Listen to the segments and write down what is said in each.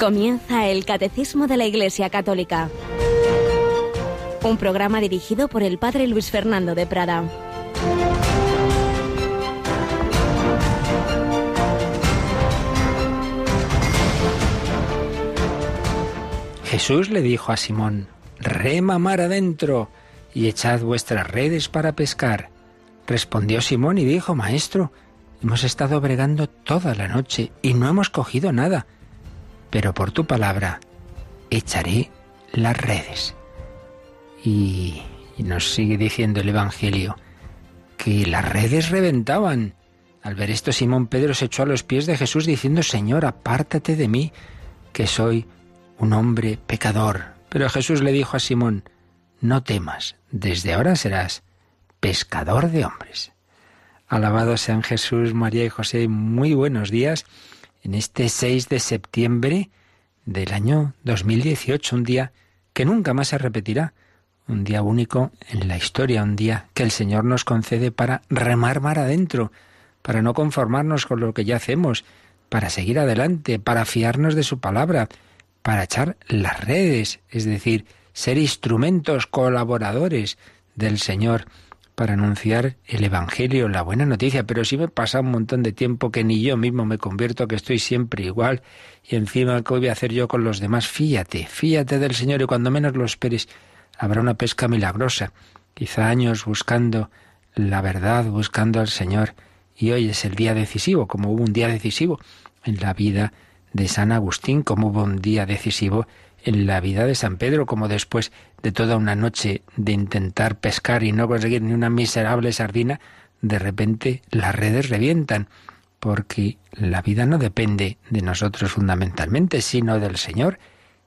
Comienza el Catecismo de la Iglesia Católica. Un programa dirigido por el Padre Luis Fernando de Prada. Jesús le dijo a Simón, rema mar adentro y echad vuestras redes para pescar. Respondió Simón y dijo, Maestro, hemos estado bregando toda la noche y no hemos cogido nada pero por tu palabra echaré las redes. Y, nos sigue diciendo el Evangelio que las redes reventaban. Al ver esto, Simón Pedro se echó a los pies de Jesús diciendo, Señor, apártate de mí, que soy un hombre pecador. Pero Jesús le dijo a Simón, no temas, desde ahora serás pescador de hombres. Alabado sean Jesús, María y José, muy buenos días en este 6 de septiembre del año 2018, un día que nunca más se repetirá, un día único en la historia, un día que el Señor nos concede para remar mar adentro, para no conformarnos con lo que ya hacemos, para seguir adelante, para fiarnos de su palabra, para echar las redes, es decir, ser instrumentos colaboradores del Señor para anunciar el Evangelio, la buena noticia, pero si me pasa un montón de tiempo que ni yo mismo me convierto, que estoy siempre igual, y encima, ¿qué voy a hacer yo con los demás? Fíate, fíate del Señor y cuando menos lo esperes, habrá una pesca milagrosa, quizá años buscando la verdad, buscando al Señor, y hoy es el día decisivo, como hubo un día decisivo en la vida de San Agustín, como hubo un día decisivo en la vida de San Pedro, como después de toda una noche de intentar pescar y no conseguir ni una miserable sardina, de repente las redes revientan, porque la vida no depende de nosotros fundamentalmente, sino del Señor.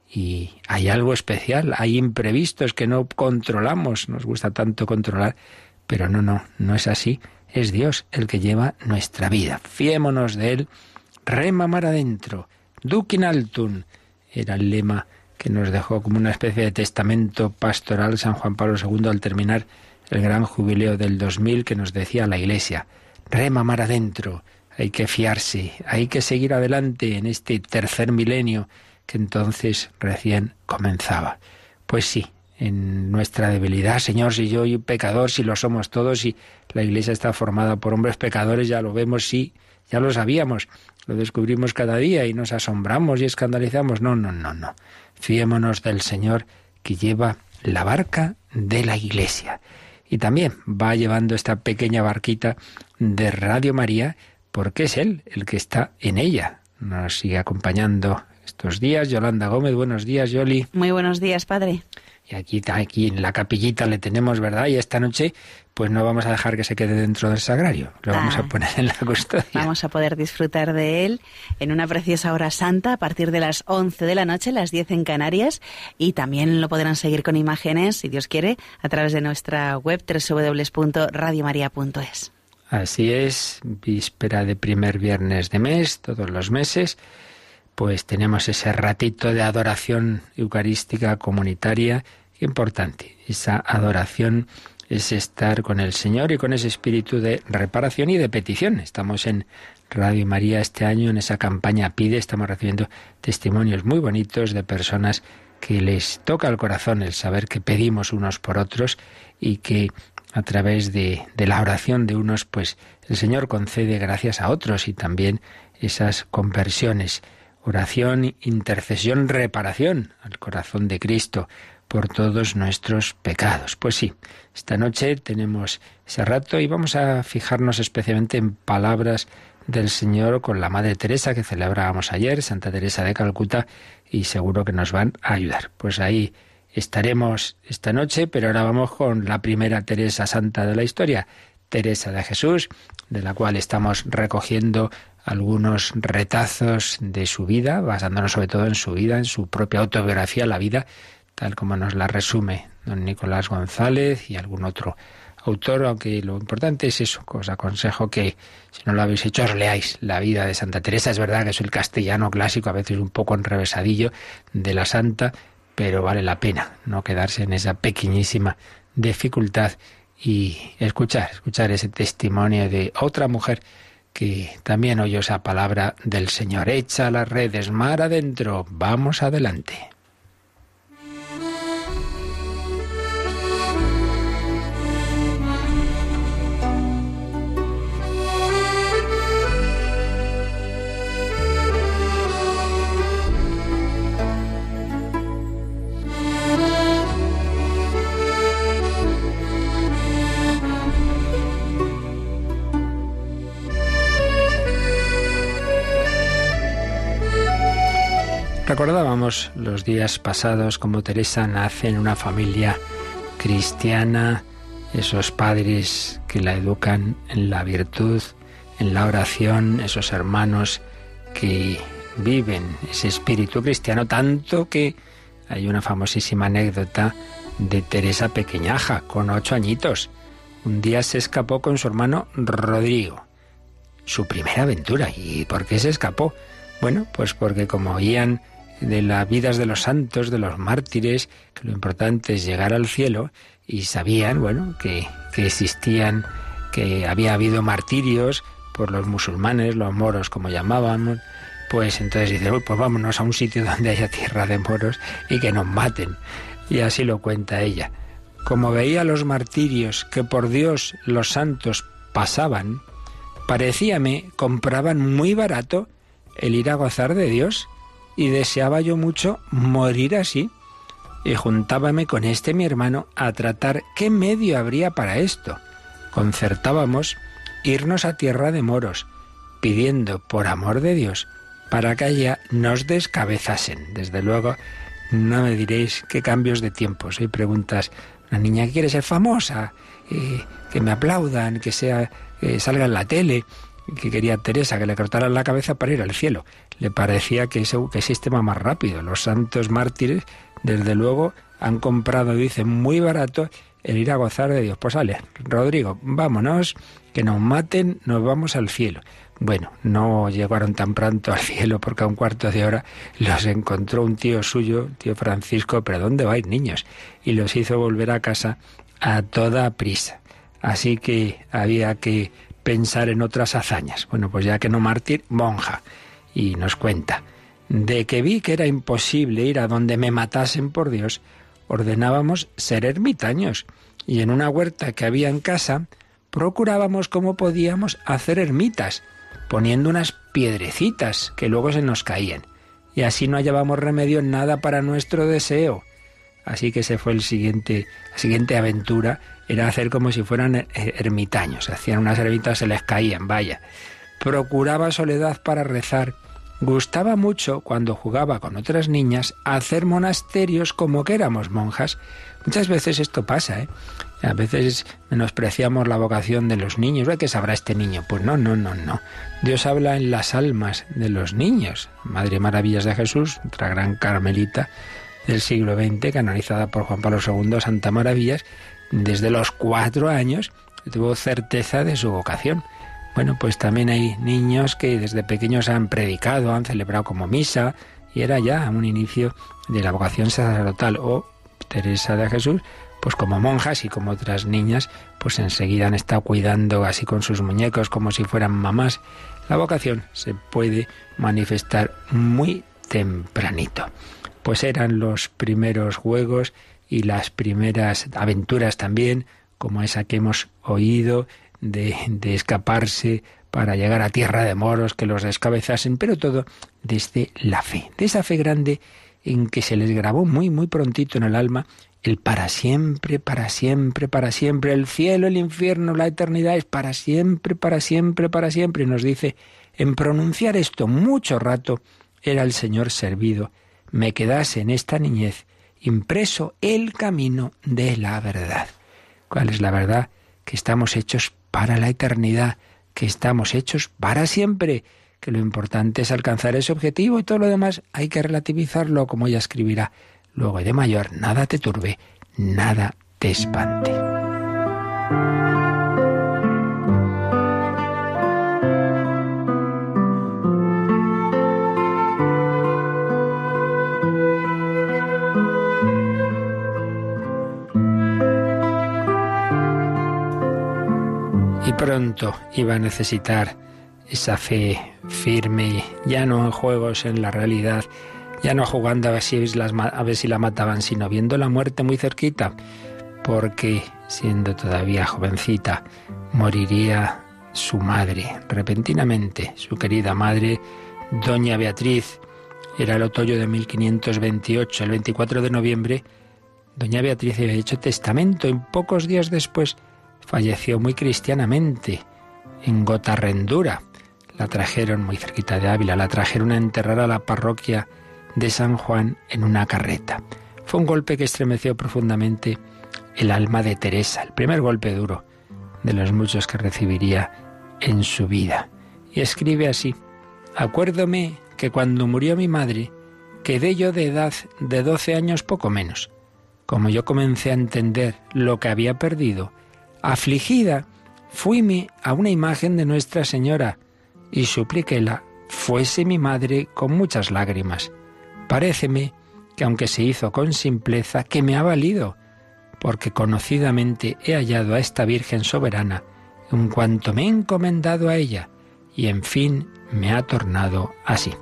Y hay algo especial, hay imprevistos que no controlamos, nos gusta tanto controlar, pero no, no, no es así. Es Dios el que lleva nuestra vida. Fiémonos de Él, rema mar adentro, duquin altun, era el lema que nos dejó como una especie de testamento pastoral San Juan Pablo II al terminar el gran jubileo del 2000 que nos decía la Iglesia, rema mar adentro, hay que fiarse, hay que seguir adelante en este tercer milenio que entonces recién comenzaba. Pues sí, en nuestra debilidad, Señor, si yo soy pecador, si lo somos todos, y la Iglesia está formada por hombres pecadores, ya lo vemos, sí, ya lo sabíamos, lo descubrimos cada día y nos asombramos y escandalizamos. No, no, no, no. Fiémonos del Señor que lleva la barca de la Iglesia. Y también va llevando esta pequeña barquita de Radio María, porque es Él el que está en ella. Nos sigue acompañando estos días. Yolanda Gómez, buenos días, Yoli. Muy buenos días, padre. Y aquí, aquí en la capillita le tenemos, ¿verdad? Y esta noche, pues no vamos a dejar que se quede dentro del sagrario. Lo vamos a ah. poner en la custodia. Vamos a poder disfrutar de él en una preciosa hora santa a partir de las 11 de la noche, las 10 en Canarias. Y también lo podrán seguir con imágenes, si Dios quiere, a través de nuestra web www.radiomaria.es. Así es, víspera de primer viernes de mes, todos los meses pues tenemos ese ratito de adoración eucarística comunitaria importante. Esa adoración es estar con el Señor y con ese espíritu de reparación y de petición. Estamos en Radio María este año en esa campaña Pide, estamos recibiendo testimonios muy bonitos de personas que les toca el corazón el saber que pedimos unos por otros y que a través de, de la oración de unos, pues el Señor concede gracias a otros y también esas conversiones oración, intercesión, reparación al corazón de Cristo por todos nuestros pecados. Pues sí, esta noche tenemos ese rato y vamos a fijarnos especialmente en palabras del Señor con la Madre Teresa que celebrábamos ayer, Santa Teresa de Calcuta, y seguro que nos van a ayudar. Pues ahí estaremos esta noche, pero ahora vamos con la primera Teresa Santa de la historia, Teresa de Jesús, de la cual estamos recogiendo algunos retazos de su vida, basándonos sobre todo en su vida, en su propia autobiografía, la vida, tal como nos la resume don Nicolás González y algún otro autor, aunque lo importante es eso, os aconsejo que si no lo habéis hecho os leáis la vida de Santa Teresa. Es verdad que es el castellano clásico, a veces un poco enrevesadillo de la santa, pero vale la pena no quedarse en esa pequeñísima dificultad y escuchar, escuchar ese testimonio de otra mujer que también oyó esa palabra del Señor. Echa las redes mar adentro. Vamos adelante. Recordábamos los días pasados como Teresa nace en una familia cristiana, esos padres que la educan en la virtud, en la oración, esos hermanos que viven ese espíritu cristiano, tanto que hay una famosísima anécdota de Teresa Pequeñaja, con ocho añitos. Un día se escapó con su hermano Rodrigo. Su primera aventura. ¿Y por qué se escapó? Bueno, pues porque como oían de las vidas de los santos, de los mártires, que lo importante es llegar al cielo, y sabían, bueno, que, que existían, que había habido martirios por los musulmanes, los moros como llamábamos, pues entonces dice, pues vámonos a un sitio donde haya tierra de moros y que nos maten. Y así lo cuenta ella. Como veía los martirios que por Dios los santos pasaban, parecíame compraban muy barato el ir a gozar de Dios y deseaba yo mucho morir así. Y juntábame con este mi hermano a tratar qué medio habría para esto. Concertábamos irnos a tierra de moros, pidiendo, por amor de Dios, para que allá nos descabezasen. Desde luego, no me diréis qué cambios de tiempos. Hay preguntas, una niña que quiere ser famosa, eh, que me aplaudan, que sea, que salga en la tele que quería Teresa, que le cortaran la cabeza para ir al cielo. Le parecía que ese que sistema más rápido. Los santos mártires, desde luego, han comprado, dicen, muy barato el ir a gozar de Dios. Pues sale, Rodrigo, vámonos, que nos maten, nos vamos al cielo. Bueno, no llegaron tan pronto al cielo porque a un cuarto de hora los encontró un tío suyo, tío Francisco, pero ¿dónde vais niños? Y los hizo volver a casa a toda prisa. Así que había que pensar en otras hazañas. Bueno, pues ya que no mártir, monja. Y nos cuenta, de que vi que era imposible ir a donde me matasen por Dios, ordenábamos ser ermitaños y en una huerta que había en casa procurábamos como podíamos hacer ermitas, poniendo unas piedrecitas que luego se nos caían. Y así no hallábamos remedio en nada para nuestro deseo. Así que se fue el siguiente, la siguiente aventura era hacer como si fueran eh, ermitaños. Hacían unas ermitas, se les caían, vaya. Procuraba soledad para rezar. Gustaba mucho, cuando jugaba con otras niñas, hacer monasterios como que éramos monjas. Muchas veces esto pasa, ¿eh? A veces menospreciamos la vocación de los niños. ¿Qué sabrá este niño? Pues no, no, no, no. Dios habla en las almas de los niños. Madre Maravillas de Jesús, otra gran carmelita del siglo XX, canonizada por Juan Pablo II, Santa Maravillas, desde los cuatro años tuvo certeza de su vocación. Bueno, pues también hay niños que desde pequeños han predicado, han celebrado como misa, y era ya un inicio de la vocación sacerdotal. O Teresa de Jesús, pues como monjas y como otras niñas, pues enseguida han estado cuidando así con sus muñecos como si fueran mamás. La vocación se puede manifestar muy tempranito. Pues eran los primeros juegos y las primeras aventuras también, como esa que hemos oído de, escaparse para llegar a tierra de moros, que los descabezasen, pero todo desde la fe, de esa fe grande en que se les grabó muy, muy prontito en el alma el para siempre, para siempre, para siempre, el cielo, el infierno, la eternidad es para siempre, para siempre, para siempre. Y nos dice, en pronunciar esto mucho rato, era el Señor servido, me quedase en esta niñez impreso el camino de la verdad. ¿Cuál es la verdad? Que estamos hechos para la eternidad, que estamos hechos para siempre, que lo importante es alcanzar ese objetivo y todo lo demás hay que relativizarlo, como ella escribirá luego de mayor, nada te turbe, nada te espante. Pronto iba a necesitar esa fe firme, ya no en juegos, en la realidad, ya no jugando a ver si, a ver si la mataban, sino viendo la muerte muy cerquita, porque siendo todavía jovencita, moriría su madre, repentinamente, su querida madre, doña Beatriz. Era el otoño de 1528, el 24 de noviembre, doña Beatriz había hecho testamento y pocos días después falleció muy cristianamente en Gotarrendura. La trajeron muy cerquita de Ávila, la trajeron a enterrar a la parroquia de San Juan en una carreta. Fue un golpe que estremeció profundamente el alma de Teresa, el primer golpe duro de los muchos que recibiría en su vida. Y escribe así, acuérdome que cuando murió mi madre, quedé yo de edad de doce años poco menos. Como yo comencé a entender lo que había perdido, afligida, fuime a una imagen de Nuestra Señora y supliquéla fuese mi madre con muchas lágrimas. Paréceme que aunque se hizo con simpleza, que me ha valido, porque conocidamente he hallado a esta Virgen soberana en cuanto me he encomendado a ella, y en fin me ha tornado así.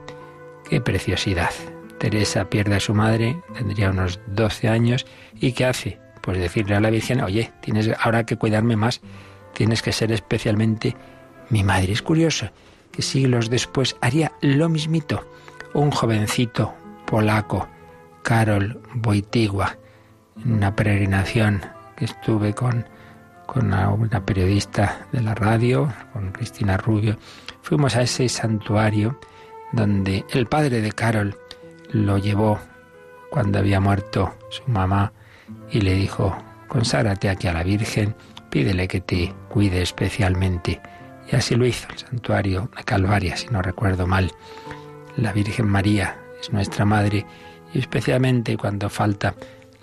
¡Qué preciosidad! Teresa pierde a su madre, tendría unos 12 años, ¿y qué hace? Pues decirle a la Virgen, oye, tienes ahora que cuidarme más, tienes que ser especialmente mi madre. Es curioso que siglos después haría lo mismito. Un jovencito polaco, Karol Wojtyła, en una peregrinación que estuve con, con una periodista de la radio, con Cristina Rubio, fuimos a ese santuario donde el padre de Carol lo llevó cuando había muerto su mamá y le dijo, conságrate aquí a la Virgen, pídele que te cuide especialmente. Y así lo hizo el santuario de Calvaria, si no recuerdo mal. La Virgen María es nuestra Madre y especialmente cuando falta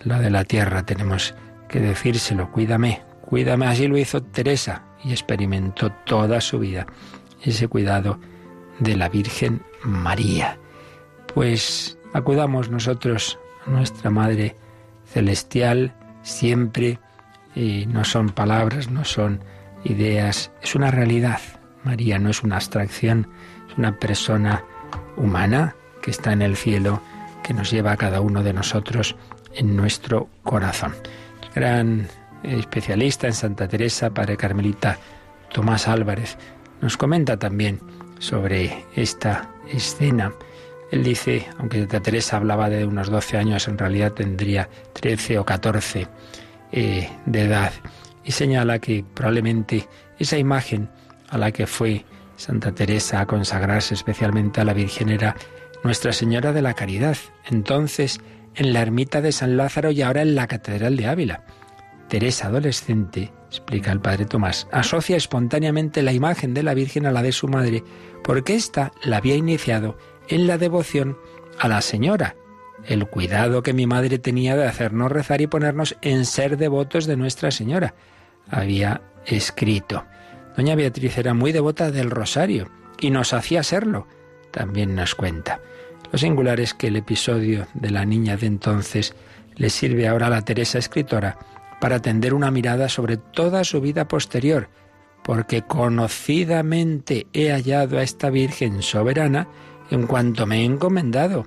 lo de la tierra tenemos que decírselo, cuídame, cuídame. Así lo hizo Teresa y experimentó toda su vida ese cuidado de la Virgen María. Pues acudamos nosotros a nuestra Madre Celestial siempre, y no son palabras, no son ideas, es una realidad. María no es una abstracción, es una persona humana que está en el cielo, que nos lleva a cada uno de nosotros en nuestro corazón. gran especialista en Santa Teresa, Padre Carmelita Tomás Álvarez, nos comenta también sobre esta escena. Él dice, aunque Santa Teresa hablaba de unos 12 años, en realidad tendría 13 o 14 eh, de edad, y señala que probablemente esa imagen a la que fue Santa Teresa a consagrarse especialmente a la Virgen era Nuestra Señora de la Caridad. Entonces, en la ermita de San Lázaro y ahora en la Catedral de Ávila. Teresa, adolescente, explica el padre Tomás, asocia espontáneamente la imagen de la Virgen a la de su madre, porque ésta la había iniciado en la devoción a la Señora, el cuidado que mi madre tenía de hacernos rezar y ponernos en ser devotos de Nuestra Señora. Había escrito. Doña Beatriz era muy devota del rosario y nos hacía serlo. También nos cuenta. Lo singular es que el episodio de la niña de entonces le sirve ahora a la Teresa escritora para tender una mirada sobre toda su vida posterior, porque conocidamente he hallado a esta Virgen soberana en cuanto me he encomendado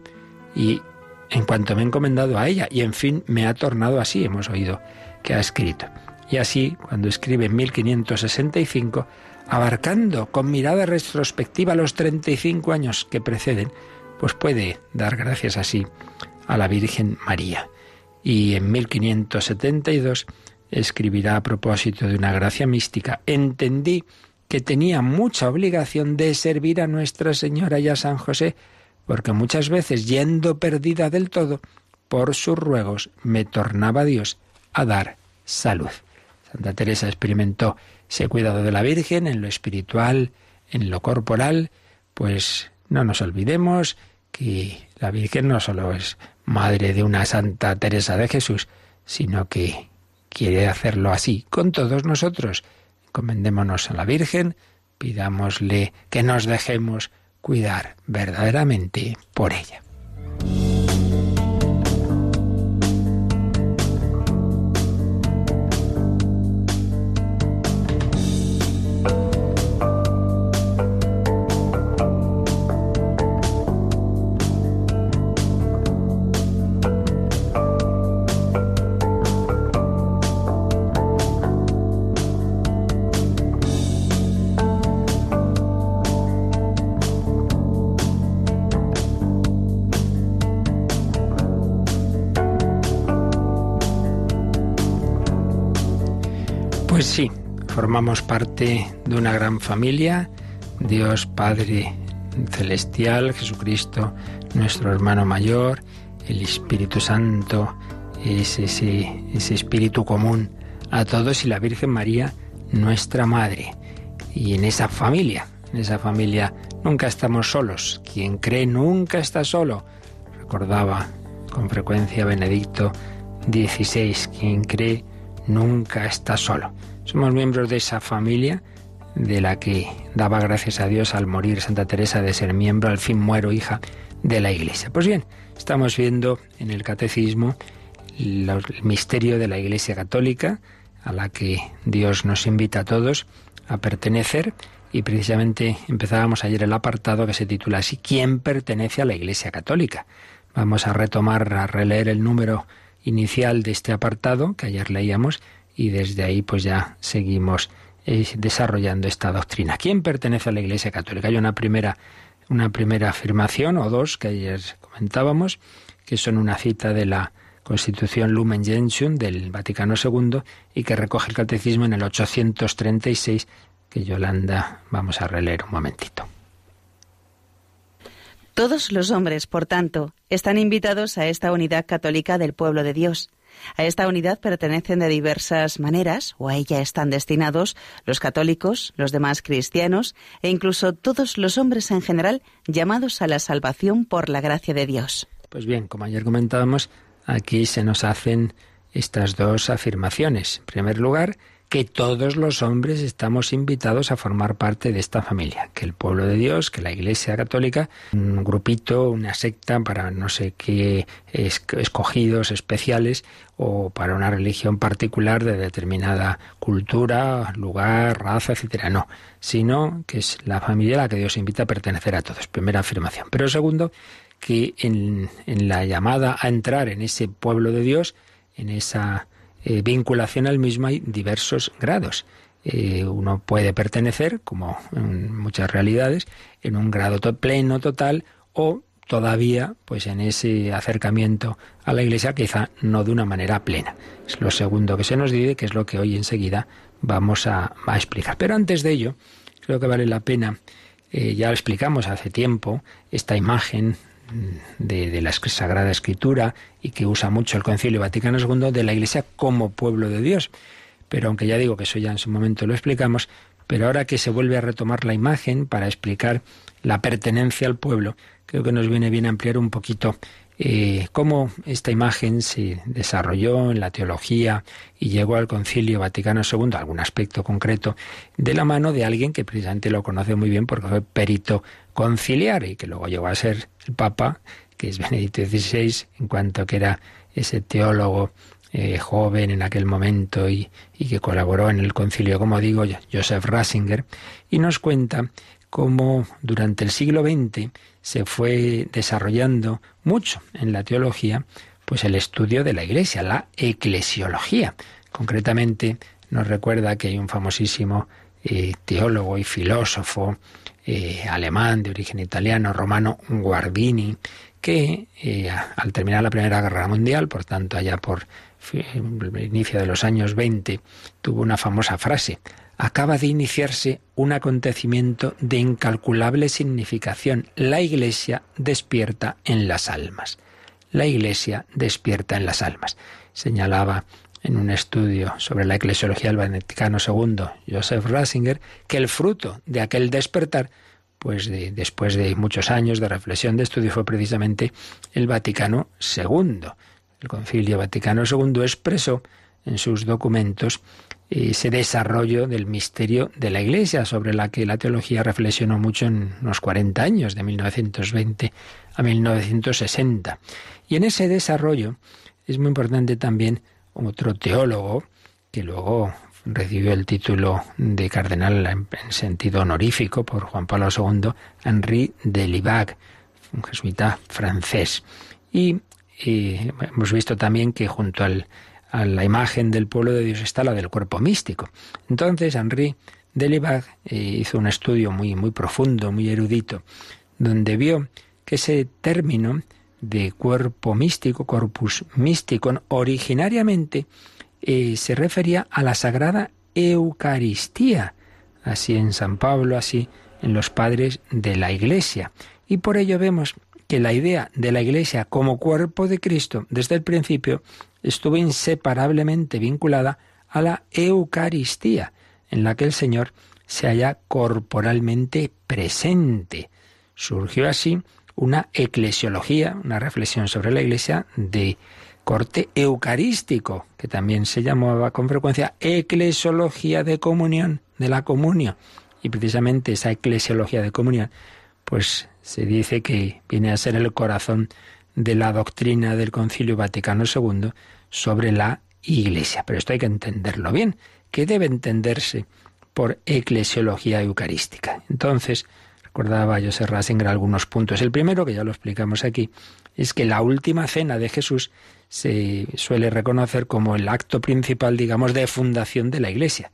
y en cuanto me he encomendado a ella y en fin me ha tornado así, hemos oído que ha escrito. Y así, cuando escribe en 1565, abarcando con mirada retrospectiva los 35 años que preceden, pues puede dar gracias así a la Virgen María. Y en 1572 escribirá a propósito de una gracia mística, entendí que tenía mucha obligación de servir a Nuestra Señora y a San José, porque muchas veces, yendo perdida del todo, por sus ruegos me tornaba Dios a dar salud. Santa Teresa experimentó ese cuidado de la Virgen en lo espiritual, en lo corporal, pues no nos olvidemos que la Virgen no solo es madre de una Santa Teresa de Jesús, sino que quiere hacerlo así con todos nosotros. Encomendémonos a la Virgen, pidámosle que nos dejemos cuidar verdaderamente por ella. Formamos parte de una gran familia, Dios Padre Celestial, Jesucristo, nuestro hermano mayor, el Espíritu Santo, es ese, ese espíritu común a todos y la Virgen María, nuestra Madre. Y en esa familia, en esa familia nunca estamos solos. Quien cree nunca está solo. Recordaba con frecuencia Benedicto XVI, quien cree nunca está solo. Somos miembros de esa familia de la que daba gracias a Dios al morir Santa Teresa de ser miembro, al fin muero hija de la Iglesia. Pues bien, estamos viendo en el Catecismo el misterio de la Iglesia Católica, a la que Dios nos invita a todos a pertenecer, y precisamente empezábamos ayer el apartado que se titula así, ¿quién pertenece a la Iglesia Católica? Vamos a retomar, a releer el número inicial de este apartado que ayer leíamos y desde ahí pues ya seguimos eh, desarrollando esta doctrina. ¿Quién pertenece a la Iglesia Católica? Hay una primera, una primera afirmación o dos que ayer comentábamos, que son una cita de la Constitución Lumen Gentium del Vaticano II y que recoge el catecismo en el 836 que Yolanda vamos a releer un momentito. Todos los hombres, por tanto, están invitados a esta unidad católica del pueblo de Dios. A esta unidad pertenecen de diversas maneras, o a ella están destinados los católicos, los demás cristianos e incluso todos los hombres en general llamados a la salvación por la gracia de Dios. Pues bien, como ayer comentábamos, aquí se nos hacen estas dos afirmaciones. En primer lugar, que todos los hombres estamos invitados a formar parte de esta familia, que el pueblo de Dios, que la Iglesia Católica, un grupito, una secta para no sé qué escogidos especiales o para una religión particular de determinada cultura, lugar, raza, etcétera, no, sino que es la familia a la que Dios invita a pertenecer a todos. Primera afirmación. Pero segundo, que en, en la llamada a entrar en ese pueblo de Dios, en esa eh, vinculación al mismo hay diversos grados. Eh, uno puede pertenecer, como en muchas realidades, en un grado pleno, total, o todavía, pues en ese acercamiento a la Iglesia, quizá no de una manera plena. Es lo segundo que se nos dice, que es lo que hoy enseguida vamos a, explicar. Pero antes de ello, creo que vale la pena, eh, ya lo explicamos hace tiempo, esta imagen de, la Sagrada Escritura y que usa mucho el Concilio Vaticano II de la Iglesia como pueblo de Dios. Pero aunque ya digo que eso ya en su momento lo explicamos, pero ahora que se vuelve a retomar la imagen para explicar la pertenencia al pueblo, creo que nos viene bien ampliar un poquito eh, cómo esta imagen se desarrolló en la teología y llegó al Concilio Vaticano II, algún aspecto concreto, de la mano de alguien que precisamente lo conoce muy bien porque fue perito conciliar y que luego llegó a ser el Papa, que es Benedicto XVI, en cuanto que era ese teólogo eh, joven en aquel momento y, que colaboró en el concilio, como digo, Joseph Ratzinger, y nos cuenta cómo durante el siglo XX se fue desarrollando mucho en la teología, pues el estudio de la Iglesia, la eclesiología. Concretamente nos recuerda que hay un famosísimo eh, teólogo y filósofo eh, alemán de origen italiano, romano, Guardini, que eh, al terminar la Primera Guerra Mundial, por tanto allá por el inicio de los años 20, tuvo una famosa frase, acaba de iniciarse un acontecimiento de incalculable significación. La Iglesia despierta en las almas. La Iglesia despierta en las almas. Señalaba en un estudio sobre la eclesiología del Vaticano II, Joseph Ratzinger, que el fruto de aquel despertar, pues después de muchos años de reflexión, de estudio, fue precisamente el Vaticano II. El Concilio Vaticano II expresó en sus documentos ese desarrollo del misterio de la Iglesia, sobre la que la teología reflexionó mucho en los 40 años, de 1920 a 1960. Y en ese desarrollo es muy importante también otro teólogo que luego recibió el título de cardenal en sentido honorífico por Juan Pablo II, Henri de Libac, un jesuita francés. Y, hemos visto también que junto al a la imagen del pueblo de Dios está la del cuerpo místico. Entonces, Henri Delibac eh, hizo un estudio muy, muy profundo, muy erudito, donde vio que ese término de cuerpo místico, corpus místico, originariamente eh, se refería a la sagrada Eucaristía. Así en San Pablo, así en los padres de la Iglesia. Y por ello vemos que la idea de la Iglesia como cuerpo de Cristo desde el principio estuvo inseparablemente vinculada a la Eucaristía, en la que el Señor se halla corporalmente presente. Surgió así una eclesiología, una reflexión sobre la Iglesia de corte eucarístico, que también se llamaba con frecuencia eclesiología de comunión, de la comunión. Y precisamente esa eclesiología de comunión, pues se dice que viene a ser el corazón de la doctrina del Concilio Vaticano II sobre la Iglesia. Pero esto hay que entenderlo bien. ¿Qué debe entenderse por eclesiología eucarística? Entonces, recordaba José Rasinger algunos puntos. El primero, que ya lo explicamos aquí, es que la última cena de Jesús se suele reconocer como el acto principal, digamos, de fundación de la Iglesia.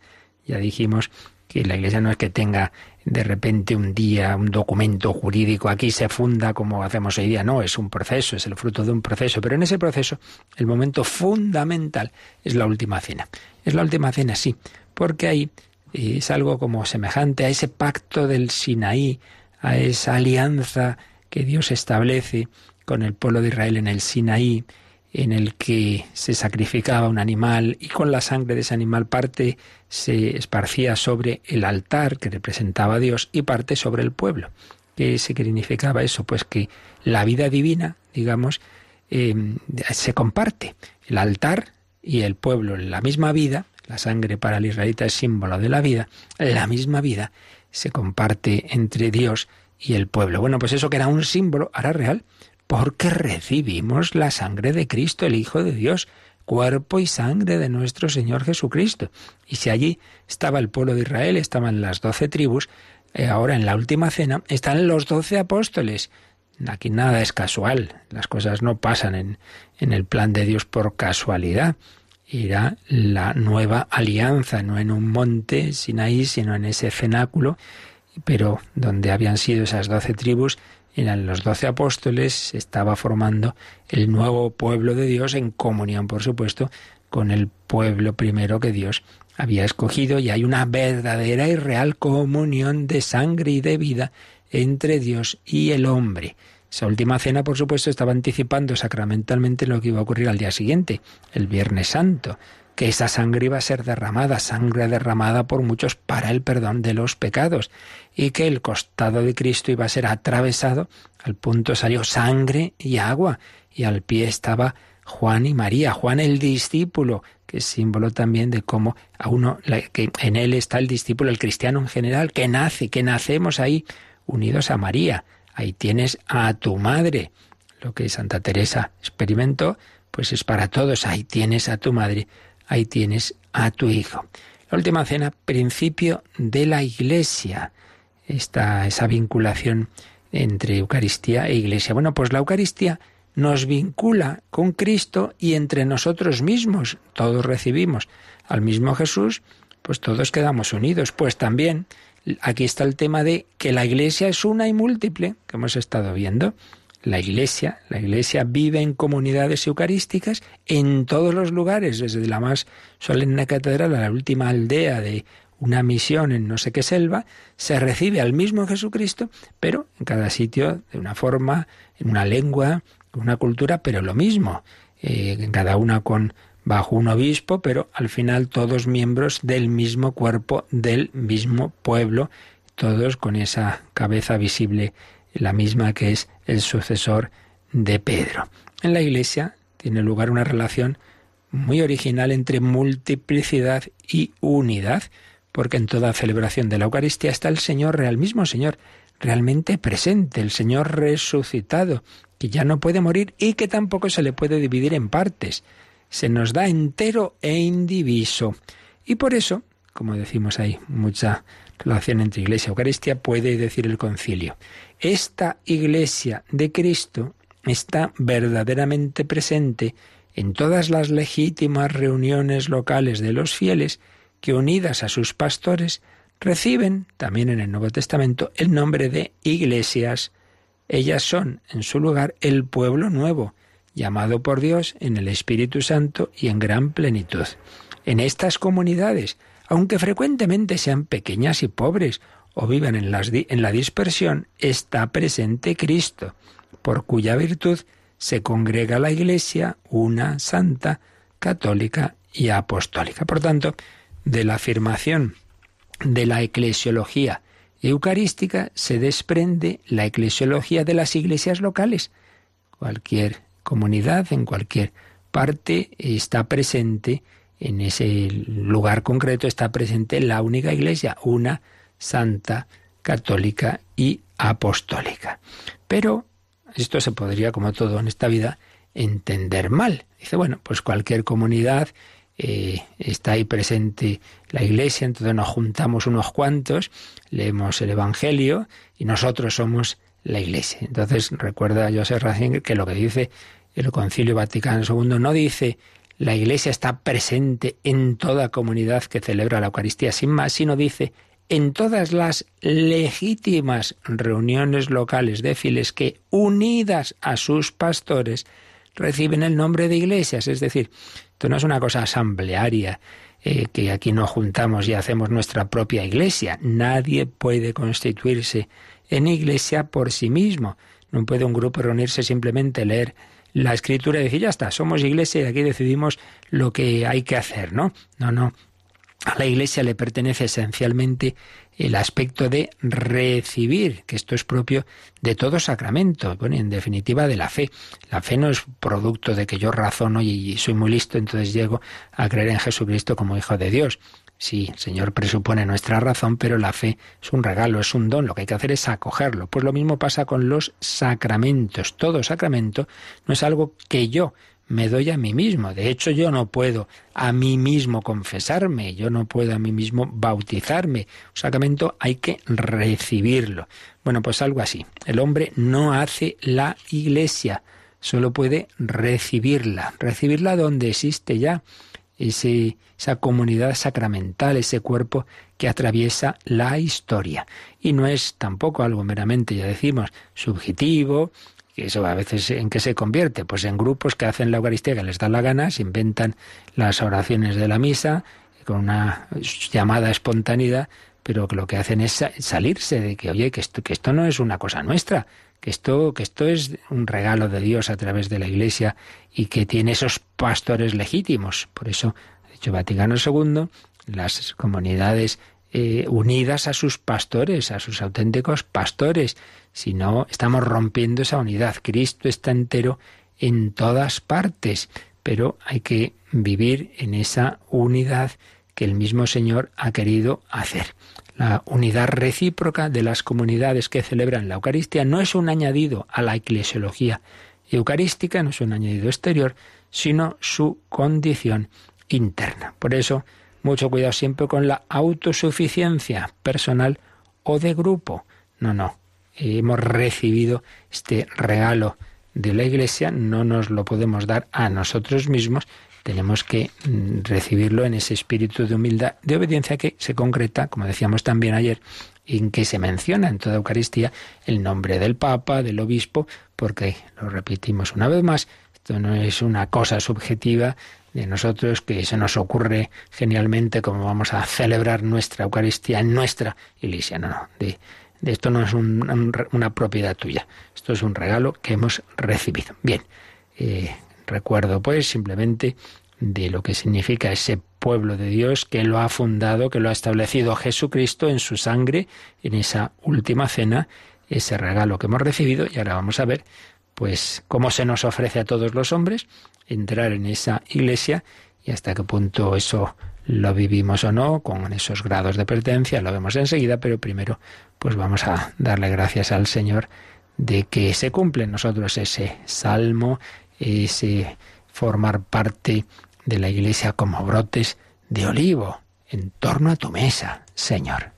Ya dijimos que la Iglesia no es que tenga de repente un día un documento jurídico, aquí se funda como hacemos hoy día, no, es un proceso, es el fruto de un proceso, pero en ese proceso el momento fundamental es la última cena. Es la última cena, sí, porque ahí es algo como semejante a ese pacto del Sinaí, a esa alianza que Dios establece con el pueblo de Israel en el Sinaí, en el que se sacrificaba un animal y con la sangre de ese animal parte se esparcía sobre el altar que representaba a Dios y parte sobre el pueblo. ¿Qué significaba eso? Pues que la vida divina, digamos, em, se comparte. El altar y el pueblo, la misma vida, la sangre para el israelita es símbolo de la vida, la misma vida se comparte entre Dios y el pueblo. Bueno, pues eso que era un símbolo, ahora real, porque recibimos la sangre de Cristo, el Hijo de Dios, cuerpo y sangre de nuestro Señor Jesucristo. Y si allí estaba el pueblo de Israel, estaban las doce tribus, eh, ahora en la última cena están los doce apóstoles. Aquí nada es casual, las cosas no pasan en, en el plan de Dios por casualidad. Era la nueva alianza, no en un monte Sinaí, sino en ese cenáculo, pero donde habían sido esas doce tribus eran los doce apóstoles, se estaba formando el nuevo pueblo de Dios en comunión, por supuesto, con el pueblo primero que Dios había escogido y hay una verdadera y real comunión de sangre y de vida entre Dios y el hombre. Esa última cena, por supuesto, estaba anticipando sacramentalmente lo que iba a ocurrir al día siguiente, el Viernes Santo que esa sangre iba a ser derramada, sangre derramada por muchos para el perdón de los pecados, y que el costado de Cristo iba a ser atravesado, al punto salió sangre y agua, y al pie estaba Juan y María, Juan el discípulo, que es símbolo también de cómo a uno, que en él está el discípulo, el cristiano en general, que nace, que nacemos ahí unidos a María. Ahí tienes a tu madre. Lo que Santa Teresa experimentó, pues es para todos. Ahí tienes a tu madre ahí tienes a tu hijo. La última cena, principio de la iglesia. Está esa vinculación entre Eucaristía e Iglesia. Bueno, pues la Eucaristía nos vincula con Cristo y entre nosotros mismos. Todos recibimos al mismo Jesús, pues todos quedamos unidos. Pues también aquí está el tema de que la Iglesia es una y múltiple, que hemos estado viendo. La Iglesia, la Iglesia vive en comunidades eucarísticas en todos los lugares, desde la más solemne catedral a la última aldea de una misión en no sé qué selva, se recibe al mismo Jesucristo, pero en cada sitio de una forma, en una lengua, una cultura, pero lo mismo, eh, cada una con bajo un obispo, pero al final todos miembros del mismo cuerpo, del mismo pueblo, todos con esa cabeza visible la misma que es el sucesor de Pedro. En la Iglesia tiene lugar una relación muy original entre multiplicidad y unidad, porque en toda celebración de la Eucaristía está el Señor, el mismo Señor, realmente presente, el Señor resucitado, que ya no puede morir y que tampoco se le puede dividir en partes. Se nos da entero e indiviso. Y por eso, como decimos ahí, mucha relación entre Iglesia y Eucaristía, puede decir el concilio. Esta Iglesia de Cristo está verdaderamente presente en todas las legítimas reuniones locales de los fieles que unidas a sus pastores reciben, también en el Nuevo Testamento, el nombre de iglesias. Ellas son, en su lugar, el pueblo nuevo, llamado por Dios en el Espíritu Santo y en gran plenitud. En estas comunidades aunque frecuentemente sean pequeñas y pobres o vivan en, la dispersión, está presente Cristo, por cuya virtud se congrega la Iglesia, una santa, católica y apostólica. Por tanto, de la afirmación de la eclesiología eucarística se desprende la eclesiología de las iglesias locales. Cualquier comunidad, en cualquier parte, está presente, en ese lugar concreto está presente la única iglesia, una santa, católica y apostólica. Pero esto se podría, como todo en esta vida, entender mal. Dice, bueno, pues cualquier comunidad eh, está ahí presente la iglesia, entonces nos juntamos unos cuantos, leemos el Evangelio y nosotros somos la iglesia. Entonces recuerda José Ratzinger que lo que dice el Concilio Vaticano II no dice la iglesia está presente en toda comunidad que celebra la Eucaristía sin más, sino dice en todas las legítimas reuniones locales de fieles que, unidas a sus pastores, reciben el nombre de iglesias. Es decir, esto no es una cosa asamblearia, eh, que aquí nos juntamos y hacemos nuestra propia iglesia. Nadie puede constituirse en iglesia por sí mismo. No puede un grupo reunirse simplemente leer la escritura y ya está, somos iglesia y aquí decidimos lo que hay que hacer, ¿no? No, no. A la iglesia le pertenece esencialmente el aspecto de recibir, que esto es propio de todo sacramento, bueno, en definitiva de la fe. La fe no es producto de que yo razono y soy muy listo, entonces llego a creer en Jesucristo como Hijo de Dios. Sí, el Señor presupone nuestra razón, pero la fe es un regalo, es un don. Lo que hay que hacer es acogerlo. Pues lo mismo pasa con los sacramentos. Todo sacramento no es algo que yo me doy a mí mismo. De hecho, yo no puedo a mí mismo confesarme, yo no puedo a mí mismo bautizarme. Un sacramento hay que recibirlo. Bueno, pues algo así. El hombre no hace la iglesia, solo puede recibirla. Recibirla donde existe ya ese, esa comunidad sacramental, ese cuerpo que atraviesa la historia. Y no es tampoco algo meramente, ya decimos, subjetivo, eso a veces en qué se convierte, pues en grupos que hacen la Eucaristía que les da la gana, se inventan las oraciones de la misa con una llamada espontaneidad, pero que lo que hacen es salirse de que, oye, que esto, que esto no es una cosa nuestra, que esto, que esto es un regalo de Dios a través de la Iglesia y que tiene esos pastores legítimos. Por eso, ha dicho Vaticano II, las comunidades eh, unidas a sus pastores, a sus auténticos pastores, si no, estamos rompiendo esa unidad. Cristo está entero en todas partes, pero hay que vivir en esa unidad que el mismo Señor ha querido hacer. La unidad recíproca de las comunidades que celebran la Eucaristía no es un añadido a la eclesiología eucarística, no es un añadido exterior, sino su condición interna. Por eso, mucho cuidado siempre con la autosuficiencia personal o de grupo. No, no hemos recibido este regalo de la Iglesia, no nos lo podemos dar a nosotros mismos, tenemos que mm, recibirlo en ese espíritu de humildad, de obediencia que se concreta, como decíamos también ayer, en que se menciona en toda Eucaristía el nombre del Papa, del Obispo, porque, lo repetimos una vez más, esto no es una cosa subjetiva de nosotros que se nos ocurre genialmente como vamos a celebrar nuestra Eucaristía en nuestra iglesia, no, no, de esto no es una propiedad tuya, esto es un regalo que hemos recibido. Bien, eh, recuerdo pues simplemente de lo que significa ese pueblo de Dios que lo ha fundado, que lo ha establecido Jesucristo en su sangre, en esa última cena, ese regalo que hemos recibido. Y ahora vamos a ver pues cómo se nos ofrece a todos los hombres entrar en esa iglesia y hasta qué punto eso lo vivimos o no, con esos grados de pertenencia, lo vemos enseguida, pero primero pues vamos a darle gracias al Señor de que se cumple en nosotros ese salmo, ese formar parte de la iglesia como brotes de olivo en torno a tu mesa, Señor.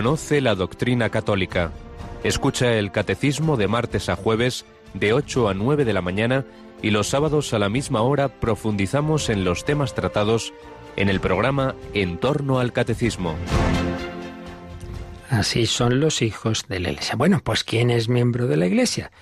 Conoce la doctrina católica. Escucha el catecismo de martes a jueves de 8 a 9 de la mañana y los sábados a la misma hora profundizamos en los temas tratados en el programa En torno al catecismo. Así son los hijos de la Iglesia. Bueno, pues ¿quién es miembro de la Iglesia?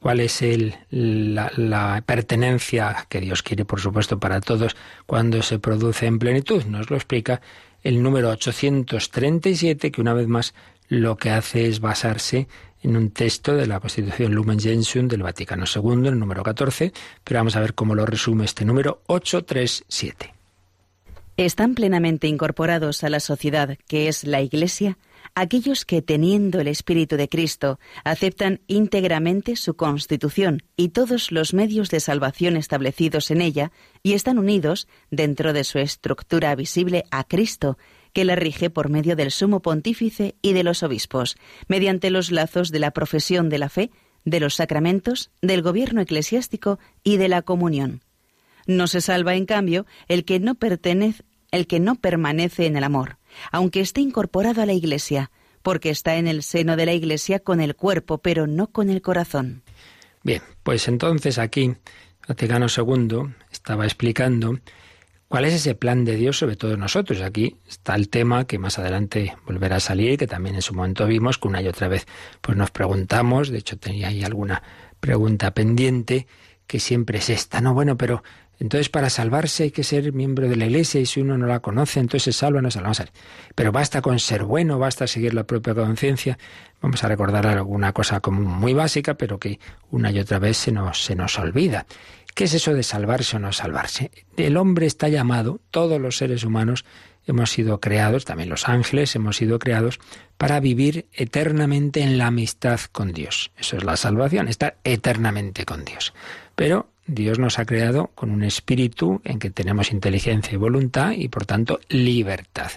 ¿Cuál es el, la, la, pertenencia que Dios quiere, por supuesto, para todos cuando se produce en plenitud? Nos lo explica el número 837, que una vez más lo que hace es basarse en un texto de la Constitución Lumen Gentium del Vaticano II, el número 14, pero vamos a ver cómo lo resume este número 837. Están plenamente incorporados a la sociedad, que es la Iglesia, aquellos que, teniendo el Espíritu de Cristo, aceptan íntegramente su constitución y todos los medios de salvación establecidos en ella y están unidos, dentro de su estructura visible, a Cristo, que la rige por medio del sumo pontífice y de los obispos, mediante los lazos de la profesión de la fe, de los sacramentos, del gobierno eclesiástico y de la comunión. No se salva, en cambio, el que no pertenece, el que no permanece en el amor aunque esté incorporado a la Iglesia, porque está en el seno de la Iglesia con el cuerpo, pero no con el corazón. Bien, pues entonces aquí Vaticano II estaba explicando cuál es ese plan de Dios sobre todos nosotros. Aquí está el tema que más adelante volverá a salir, que también en su momento vimos, que una y otra vez pues nos preguntamos, de hecho tenía ahí alguna pregunta pendiente, que siempre es esta, no, bueno, pero entonces, para salvarse hay que ser miembro de la iglesia y si uno no la conoce, entonces se salva, no se salva. Pero basta con ser bueno, basta seguir la propia conciencia. Vamos a recordar alguna cosa como muy básica, pero que una y otra vez se nos, se nos olvida. ¿Qué es eso de salvarse o no salvarse? El hombre está llamado, todos los seres humanos hemos sido creados, también los ángeles hemos sido creados, para vivir eternamente en la amistad con Dios. Eso es la salvación, estar eternamente con Dios. Pero Dios nos ha creado con un espíritu en que tenemos inteligencia y voluntad y por tanto libertad.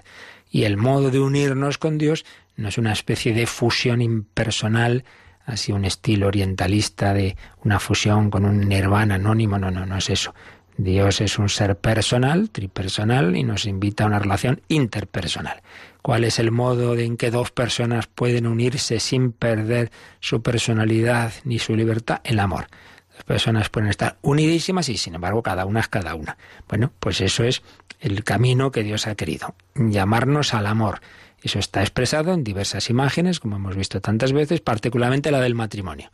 Y el modo de unirnos con Dios no es una especie de fusión impersonal, así un estilo orientalista de una fusión con un nirvana anónimo, no, no, no es eso. Dios es un ser personal, tripersonal, y nos invita a una relación interpersonal. ¿Cuál es el modo en que dos personas pueden unirse sin perder su personalidad ni su libertad? El amor. Las personas pueden estar unidísimas y sin embargo cada una es cada una. Bueno, pues eso es el camino que Dios ha querido, llamarnos al amor. Eso está expresado en diversas imágenes, como hemos visto tantas veces, particularmente la del matrimonio.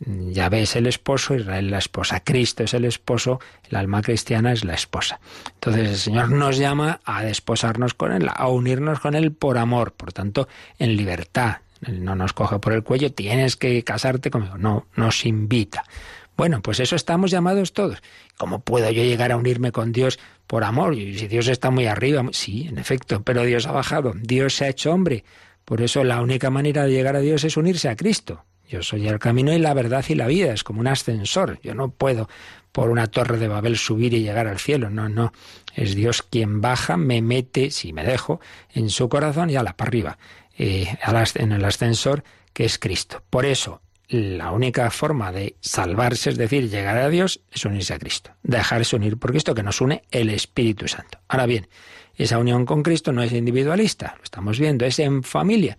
Yahvé es el esposo, Israel la esposa, Cristo es el esposo, el alma cristiana es la esposa. Entonces el Señor nos llama a desposarnos con Él, a unirnos con Él por amor, por tanto, en libertad. Él no nos coge por el cuello, tienes que casarte conmigo. No, nos invita. Bueno, pues eso estamos llamados todos. ¿Cómo puedo yo llegar a unirme con Dios por amor? Y si Dios está muy arriba, sí, en efecto, pero Dios ha bajado, Dios se ha hecho hombre. Por eso la única manera de llegar a Dios es unirse a Cristo. Yo soy el camino y la verdad y la vida, es como un ascensor. Yo no puedo por una torre de Babel subir y llegar al cielo, no, no. Es Dios quien baja, me mete, si me dejo, en su corazón y a la para arriba, eh, en el ascensor que es Cristo. Por eso, la única forma de salvarse, es decir, llegar a Dios, es unirse a Cristo, dejarse unir por Cristo, que nos une el Espíritu Santo. Ahora bien, esa unión con Cristo no es individualista, lo estamos viendo, es en familia,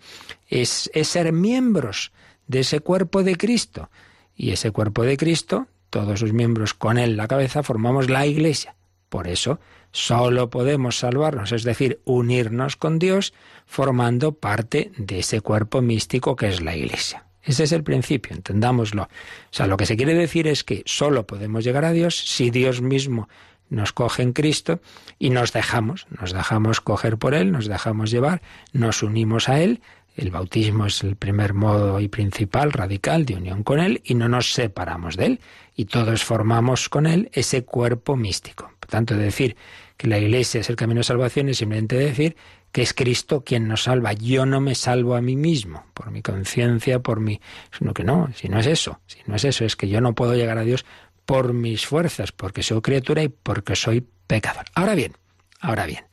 es, es ser miembros de ese cuerpo de Cristo. Y ese cuerpo de Cristo, todos sus miembros con él la cabeza, formamos la Iglesia. Por eso, solo podemos salvarnos, es decir, unirnos con Dios, formando parte de ese cuerpo místico que es la Iglesia. Ese es el principio, entendámoslo. O sea, lo que se quiere decir es que solo podemos llegar a Dios si Dios mismo nos coge en Cristo y nos dejamos, nos dejamos coger por Él, nos dejamos llevar, nos unimos a Él. El bautismo es el primer modo y principal, radical, de unión con Él y no nos separamos de Él. Y todos formamos con Él ese cuerpo místico. Por tanto, decir que la Iglesia es el camino de salvación es simplemente decir es Cristo quien nos salva. Yo no me salvo a mí mismo, por mi conciencia, por mi... Sino que no, si no es eso, si no es eso, es que yo no puedo llegar a Dios por mis fuerzas, porque soy criatura y porque soy pecador. Ahora bien, ahora bien,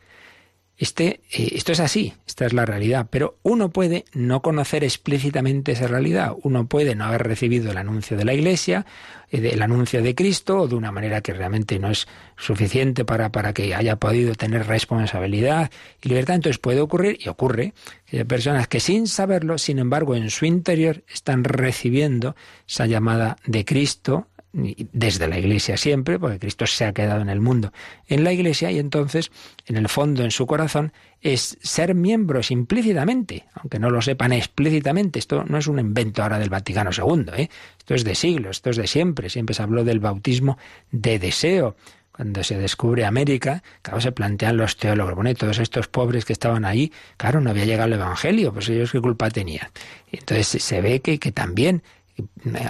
Este, eh, esto es así, esta es la realidad, pero uno puede no conocer explícitamente esa realidad, uno puede no haber recibido el anuncio de la Iglesia, eh, el anuncio de Cristo, o de una manera que realmente no es suficiente para, para que haya podido tener responsabilidad y libertad. Entonces puede ocurrir, y ocurre, que hay personas que sin saberlo, sin embargo, en su interior están recibiendo esa llamada de Cristo desde la Iglesia siempre, porque Cristo se ha quedado en el mundo, en la Iglesia, y entonces, en el fondo, en su corazón, es ser miembros implícitamente, aunque no lo sepan explícitamente. Esto no es un invento ahora del Vaticano II, ¿eh? esto es de siglos, esto es de siempre. Siempre se habló del bautismo de deseo. Cuando se descubre América, claro, se plantean los teólogos, bueno, todos estos pobres que estaban ahí, claro, no había llegado el Evangelio, pues ellos qué culpa tenían. Entonces se ve que, que también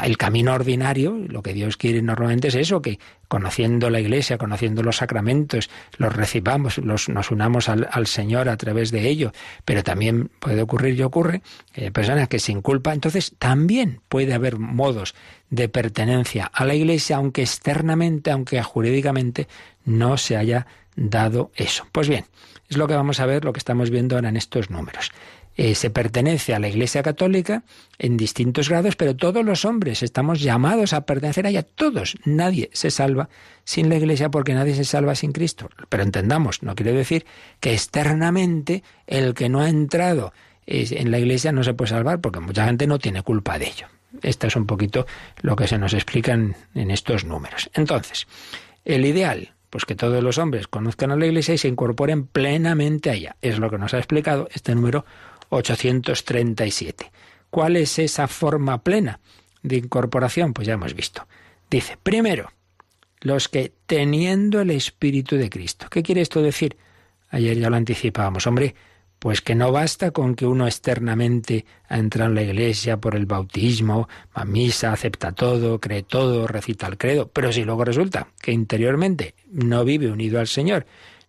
el camino ordinario, lo que Dios quiere normalmente es eso, que conociendo la Iglesia, conociendo los sacramentos, los recibamos, los, nos unamos al, Señor a través de ello. Pero también puede ocurrir y ocurre que hay personas que sin culpa, entonces también puede haber modos de pertenencia a la Iglesia, aunque externamente, aunque jurídicamente no se haya dado eso. Pues bien, es lo que vamos a ver, lo que estamos viendo ahora en estos números. Eh, se pertenece a la Iglesia Católica en distintos grados, pero todos los hombres estamos llamados a pertenecer a ella, todos. Nadie se salva sin la Iglesia porque nadie se salva sin Cristo. Pero entendamos, no quiere decir que externamente el que no ha entrado en la Iglesia no se puede salvar porque mucha gente no tiene culpa de ello. Esto es un poquito lo que se nos explica en, en estos números. Entonces, el ideal, pues que todos los hombres conozcan a la Iglesia y se incorporen plenamente a ella. Es lo que nos ha explicado este número 837. ¿Cuál es esa forma plena de incorporación? Pues ya hemos visto. Dice, primero, los que teniendo el Espíritu de Cristo. ¿Qué quiere esto decir? Ayer ya lo anticipábamos. Hombre, pues que no basta con que uno externamente ha entrado en la iglesia por el bautismo, va a misa, acepta todo, cree todo, recita el credo, pero si luego resulta que interiormente no vive unido al Señor,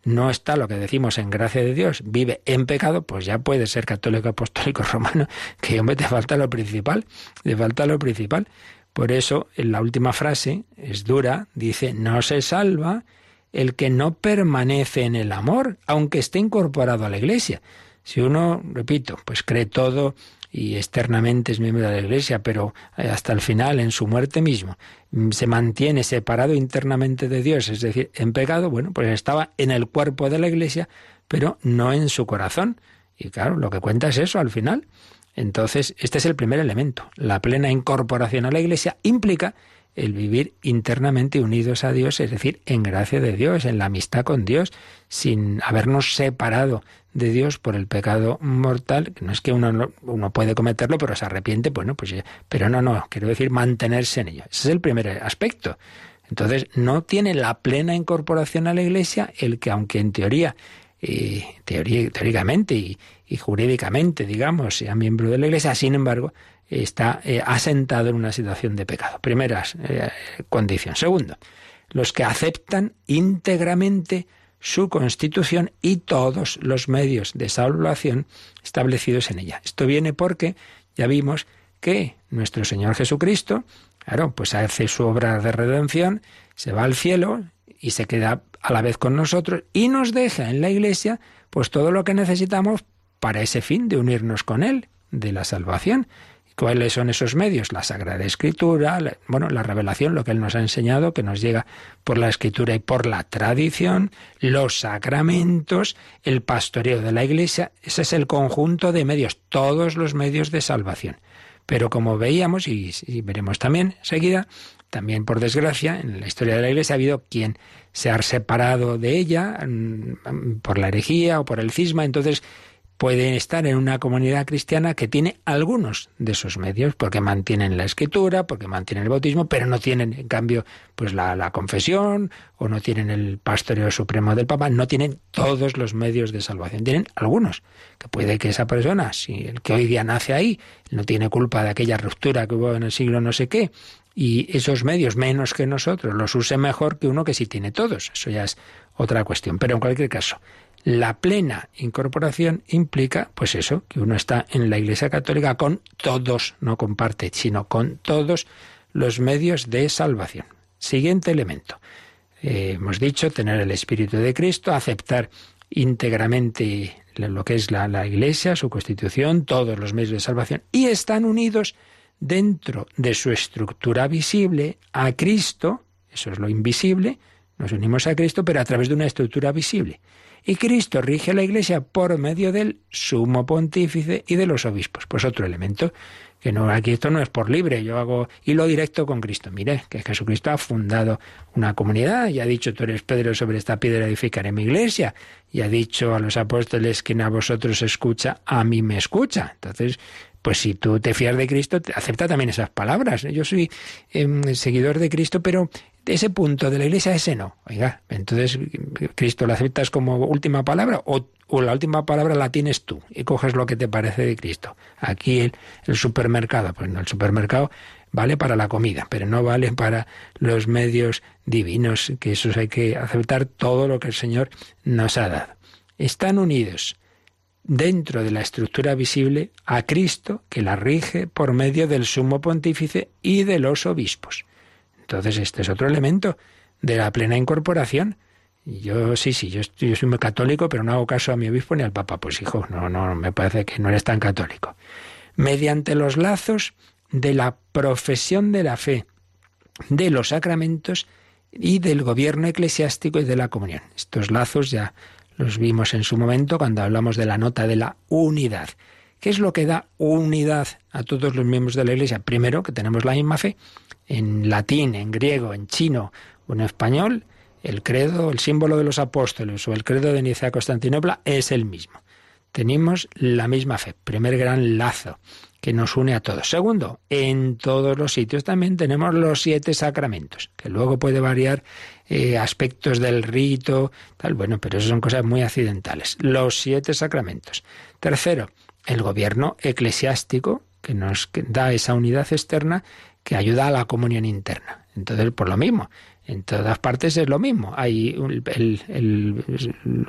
no está lo que decimos en gracia de Dios, vive en pecado, pues ya puede ser católico apostólico romano, que hombre te falta lo principal, te falta lo principal. Por eso, en la última frase, es dura, dice, no se salva el que no permanece en el amor, aunque esté incorporado a la iglesia. Si uno, repito, pues cree todo, y externamente es miembro de la Iglesia, pero eh, hasta el final, en su muerte mismo, mm, se mantiene separado internamente de Dios, es decir, en pecado, bueno, pues estaba en el cuerpo de la Iglesia, pero no en su corazón. Y claro, lo que cuenta es eso al final. Entonces, este es el primer elemento. La plena incorporación a la Iglesia implica el vivir internamente unidos a Dios, es decir, en gracia de Dios, en la amistad con Dios, sin habernos separado de Dios por el pecado mortal, que no es que uno, uno puede cometerlo, pero se arrepiente, bueno, pues pero no, no, quiero decir mantenerse en ello. Ese es el primer aspecto. Entonces, no tiene la plena incorporación a la Iglesia el que, aunque en teoría, eh, teóricamente y, jurídicamente, digamos, sea miembro de la Iglesia, sin embargo, está eh, asentado en una situación de pecado. Primera eh, condición. Segundo, los que aceptan íntegramente su constitución y todos los medios de salvación establecidos en ella. Esto viene porque ya vimos que nuestro Señor Jesucristo, claro, pues hace su obra de redención, se va al cielo y se queda a la vez con nosotros y nos deja en la iglesia pues todo lo que necesitamos para ese fin de unirnos con Él, de la salvación. ¿Cuáles son esos medios? La Sagrada Escritura, bueno, la revelación, lo que Él nos ha enseñado, que nos llega por la Escritura y por la tradición, los sacramentos, el pastoreo de la Iglesia, ese es el conjunto de medios, todos los medios de salvación. Pero como veíamos, y, veremos también enseguida, también por desgracia, en la historia de la Iglesia ha habido quien se ha separado de ella mm, por la herejía o por el cisma, entonces pueden estar en una comunidad cristiana que tiene algunos de esos medios, porque mantienen la escritura, porque mantienen el bautismo, pero no tienen, en cambio, pues la, la, confesión, o no tienen el pastoreo supremo del Papa, no tienen todos los medios de salvación. Tienen algunos, que puede que esa persona, si el que hoy día nace ahí, no tiene culpa de aquella ruptura que hubo en el siglo no sé qué, y esos medios, menos que nosotros, los use mejor que uno que sí tiene todos. Eso ya es otra cuestión. Pero en cualquier caso, la plena incorporación implica, pues eso, que uno está en la Iglesia Católica con todos, no comparte, sino con todos los medios de salvación. Siguiente elemento. Eh, hemos dicho tener el Espíritu de Cristo, aceptar íntegramente lo que es la, la Iglesia, su constitución, todos los medios de salvación, y están unidos dentro de su estructura visible a Cristo, eso es lo invisible, nos unimos a Cristo, pero a través de una estructura visible. Y Cristo rige la Iglesia por medio del sumo pontífice y de los obispos. Pues otro elemento que no aquí esto no es por libre, yo hago hilo directo con Cristo. Mire, que Jesucristo ha fundado una comunidad y ha dicho, tú eres Pedro, sobre esta piedra edificaré mi iglesia. Y ha dicho a los apóstoles, quien a vosotros escucha, a mí me escucha. Entonces, pues si tú te fías de Cristo, acepta también esas palabras. Yo soy em, seguidor de Cristo, pero ese punto de la iglesia, ese no. Oiga, entonces, ¿Cristo lo aceptas como última palabra o, la última palabra la tienes tú y coges lo que te parece de Cristo? Aquí el, el supermercado, pues no, el supermercado vale para la comida, pero no vale para los medios divinos, que esos hay que aceptar todo lo que el Señor nos ha dado. Están unidos dentro de la estructura visible a Cristo que la rige por medio del sumo pontífice y de los obispos. Entonces este es otro elemento de la plena incorporación. Yo sí, sí, yo, yo soy muy católico, pero no hago caso a mi obispo ni al papa. Pues hijo, no, no, me parece que no eres tan católico. Mediante los lazos de la profesión de la fe, de los sacramentos y del gobierno eclesiástico y de la comunión. Estos lazos ya los vimos en su momento cuando hablamos de la nota de la unidad. ¿Qué es lo que da unidad a todos los miembros de la Iglesia? Primero, que tenemos la misma fe. En latín, en griego, en chino o en español, el credo, el símbolo de los apóstoles o el credo de Nicea Constantinopla es el mismo. Tenemos la misma fe, primer gran lazo que nos une a todos. Segundo, en todos los sitios también tenemos los siete sacramentos, que luego puede variar eh, aspectos del rito, tal, bueno, pero eso son cosas muy accidentales. Los siete sacramentos. Tercero, el gobierno eclesiástico, que nos da esa unidad externa que ayuda a la comunión interna. Entonces, por lo mismo, en todas partes es lo mismo. Hay el,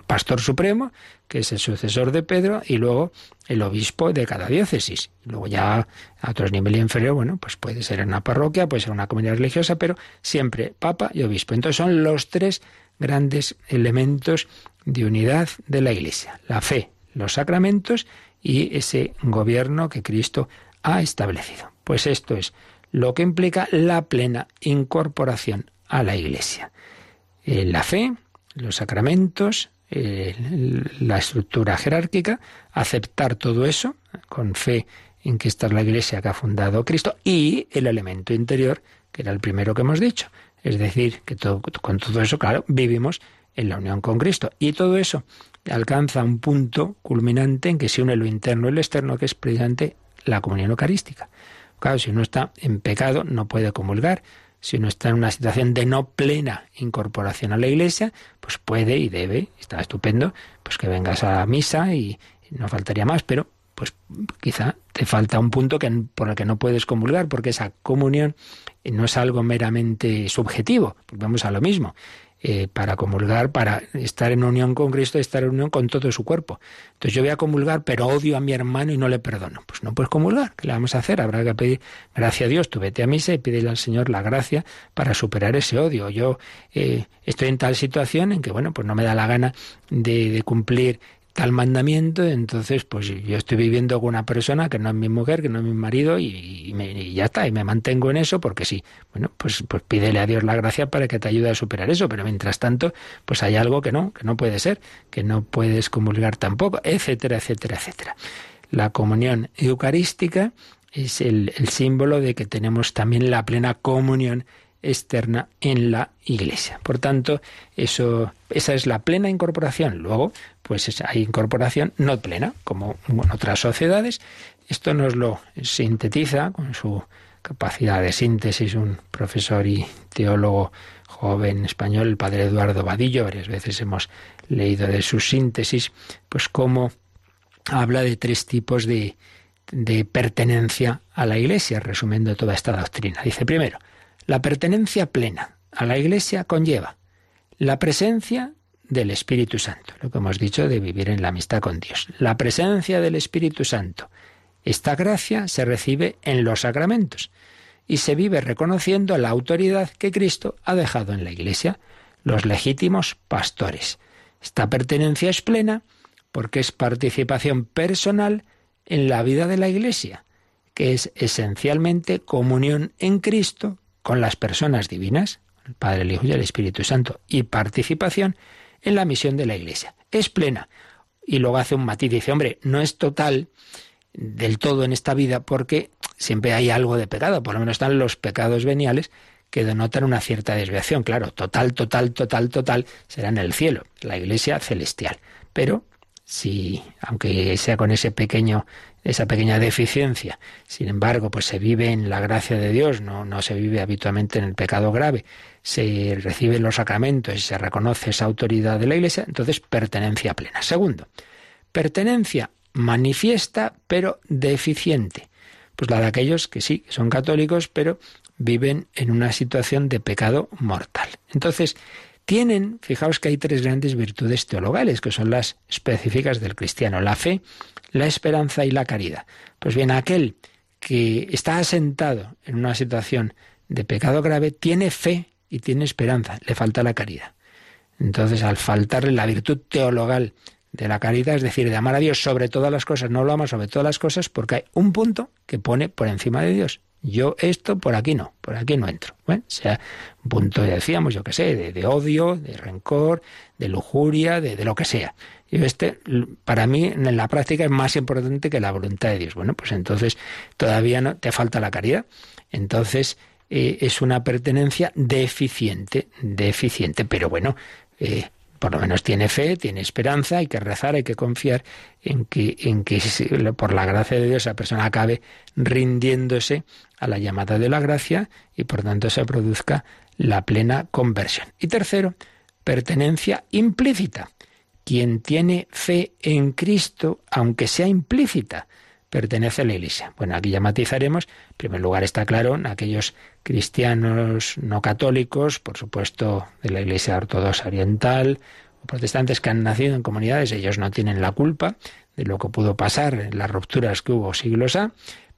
pastor supremo, que es el sucesor de Pedro, y luego el obispo de cada diócesis. Luego ya a otros niveles inferiores, bueno, pues puede ser una parroquia, puede ser una comunidad religiosa, pero siempre papa y obispo. Entonces son los tres grandes elementos de unidad de la Iglesia. La fe, los sacramentos y ese gobierno que Cristo ha establecido. Pues esto es lo que implica la plena incorporación a la Iglesia. Eh, la fe, los sacramentos, eh, la estructura jerárquica, aceptar todo eso con fe en que esta es la Iglesia que ha fundado Cristo y el elemento interior, que era el primero que hemos dicho. Es decir, que con todo eso, claro, vivimos en la unión con Cristo. Y todo eso alcanza un punto culminante en que se une lo interno y lo externo, que es precisamente la comunión eucarística. Claro, si uno está en pecado, no puede comulgar, si uno está en una situación de no plena incorporación a la iglesia, pues puede y debe, está estupendo, pues que vengas a misa y, no faltaría más, pero pues quizá te falta un punto que, por el que no puedes comulgar, porque esa comunión no es algo meramente subjetivo, vamos a lo mismo. Eh, para comulgar, para estar en unión con Cristo, estar en unión con todo su cuerpo. Entonces yo voy a comulgar, pero odio a mi hermano y no le perdono. Pues no puedes comulgar. ¿Qué le vamos a hacer? Habrá que pedir gracia a Dios. Tú vete a misa y pídele al Señor la gracia para superar ese odio. Yo eh, estoy en tal situación en que, bueno, pues no me da la gana de, de cumplir tal mandamiento, entonces pues yo estoy viviendo con una persona que no es mi mujer, que no es mi marido y, ya está, y me mantengo en eso porque sí. Bueno, pues, pues pídele a Dios la gracia para que te ayude a superar eso, pero mientras tanto, pues hay algo que no, que no puede ser, que no puedes comulgar tampoco, etcétera, etcétera, etcétera. La comunión eucarística es el, el símbolo de que tenemos también la plena comunión externa en la Iglesia. Por tanto, eso, esa es la plena incorporación. Luego, pues hay incorporación no plena, como en otras sociedades. Esto nos lo sintetiza con su capacidad de síntesis un profesor y teólogo joven español, el padre Eduardo Vadillo. Varias veces hemos leído de su síntesis, pues cómo habla de tres tipos de, de pertenencia a la Iglesia, resumiendo toda esta doctrina. Dice primero, la pertenencia plena a la Iglesia conlleva la presencia del Espíritu Santo, lo que hemos dicho de vivir en la amistad con Dios. La presencia del Espíritu Santo. Esta gracia se recibe en los sacramentos y se vive reconociendo la autoridad que Cristo ha dejado en la Iglesia, los legítimos pastores. Esta pertenencia es plena porque es participación personal en la vida de la Iglesia, que es esencialmente comunión en Cristo con las personas divinas, el Padre, el Hijo y el Espíritu Santo, y participación en la misión de la Iglesia. Es plena. Y luego hace un matiz, dice, hombre, no es total del todo en esta vida porque siempre hay algo de pecado, por lo menos están los pecados veniales que denotan una cierta desviación. Claro, total, total, total, total será en el cielo, la iglesia celestial. Pero si, aunque sea con ese pequeño, esa pequeña deficiencia, sin embargo, pues se vive en la gracia de Dios, no, no se vive habitualmente en el pecado grave, se reciben los sacramentos y se reconoce esa autoridad de la Iglesia, entonces pertenencia plena. Segundo, pertenencia manifiesta pero deficiente. Pues la de aquellos que sí, son católicos, pero viven en una situación de pecado mortal. Entonces, tienen, fijaos que hay tres grandes virtudes teologales, que son las específicas del cristiano, la fe, la esperanza y la caridad. Pues bien, aquel que está asentado en una situación de pecado grave tiene fe y tiene esperanza, le falta la caridad. Entonces, al faltarle la virtud teologal de la caridad, es decir, de amar a Dios sobre todas las cosas, no lo ama sobre todas las cosas porque hay un punto que pone por encima de Dios. Yo esto por aquí no, por aquí no entro. Bueno, sea un punto, decíamos, yo qué sé, de, odio, de rencor, de lujuria, de, lo que sea. Y este, para mí, en la práctica es más importante que la voluntad de Dios. Bueno, pues entonces todavía no te falta la caridad. Entonces eh, es una pertenencia deficiente, deficiente. Pero bueno, eh, por lo menos tiene fe, tiene esperanza, hay que rezar, hay que confiar en que, en que por la gracia de Dios esa persona acabe rindiéndose a la llamada de la gracia y por tanto se produzca la plena conversión. Y tercero, pertenencia implícita. Quien tiene fe en Cristo, aunque sea implícita, pertenece a la Iglesia. Bueno, aquí ya matizaremos. En primer lugar está claro, aquellos cristianos no católicos, por supuesto de la Iglesia ortodoxa oriental, o protestantes que han nacido en comunidades, ellos no tienen la culpa de lo que pudo pasar en las rupturas que hubo siglos A,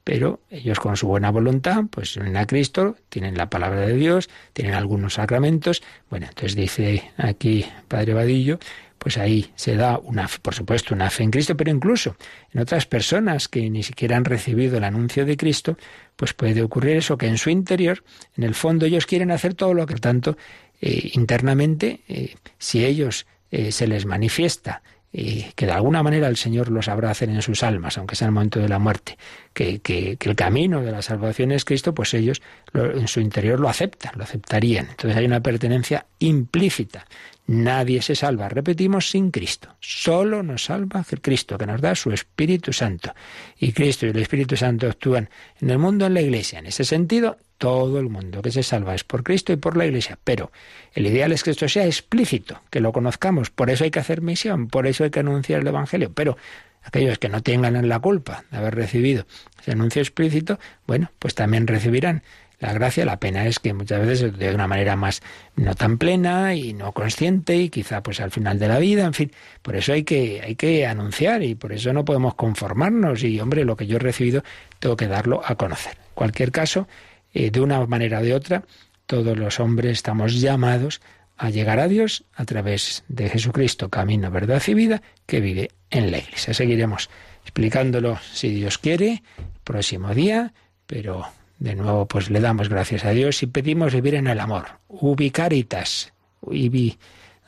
pero ellos con su buena voluntad, pues vienen a Cristo, tienen la palabra de Dios, tienen algunos sacramentos. Bueno, entonces dice aquí Padre Vadillo, pues ahí se da una, por supuesto, una fe en Cristo, pero incluso en otras personas que ni siquiera han recibido el anuncio de Cristo, pues puede ocurrir eso, que en su interior, en el fondo, ellos quieren hacer todo lo que tanto eh, internamente, eh, si ellos eh, se les manifiesta que de alguna manera el Señor los sabrá hacer en sus almas, aunque sea en el momento de la muerte, que, que, el camino de la salvación es Cristo, pues ellos en su interior lo aceptan, lo aceptarían. Entonces hay una pertenencia implícita. Nadie se salva, repetimos, sin Cristo. Solo nos salva Cristo, que nos da su Espíritu Santo. Y Cristo y el Espíritu Santo actúan en el mundo, en la Iglesia. En ese sentido, todo el mundo que se salva es por Cristo y por la Iglesia. Pero el ideal es que esto sea explícito, que lo conozcamos. Por eso hay que hacer misión, por eso hay que anunciar el Evangelio. Pero aquellos que no tengan la culpa de haber recibido ese anuncio explícito, bueno, pues también recibirán la gracia. La pena es que muchas veces de una manera más no tan plena y no consciente y quizá pues al final de la vida, en fin, por eso hay que hay que anunciar y por eso no podemos conformarnos y hombre, lo que yo he recibido tengo que darlo a conocer. En cualquier caso, eh, de una manera o de otra, todos los hombres estamos llamados a llegar a Dios a través de Jesucristo, camino, verdad y vida, que vive en la Iglesia. Seguiremos explicándolo si Dios quiere, próximo día, pero de nuevo, pues le damos gracias a Dios y pedimos vivir en el amor. Ubicaritas, ubi,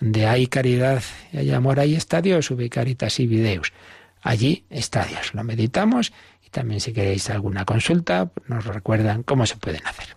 donde hay caridad y hay amor, ahí está Dios, ubicaritas y videos. Allí está Dios. Lo meditamos y también si queréis alguna consulta, nos recuerdan cómo se pueden hacer.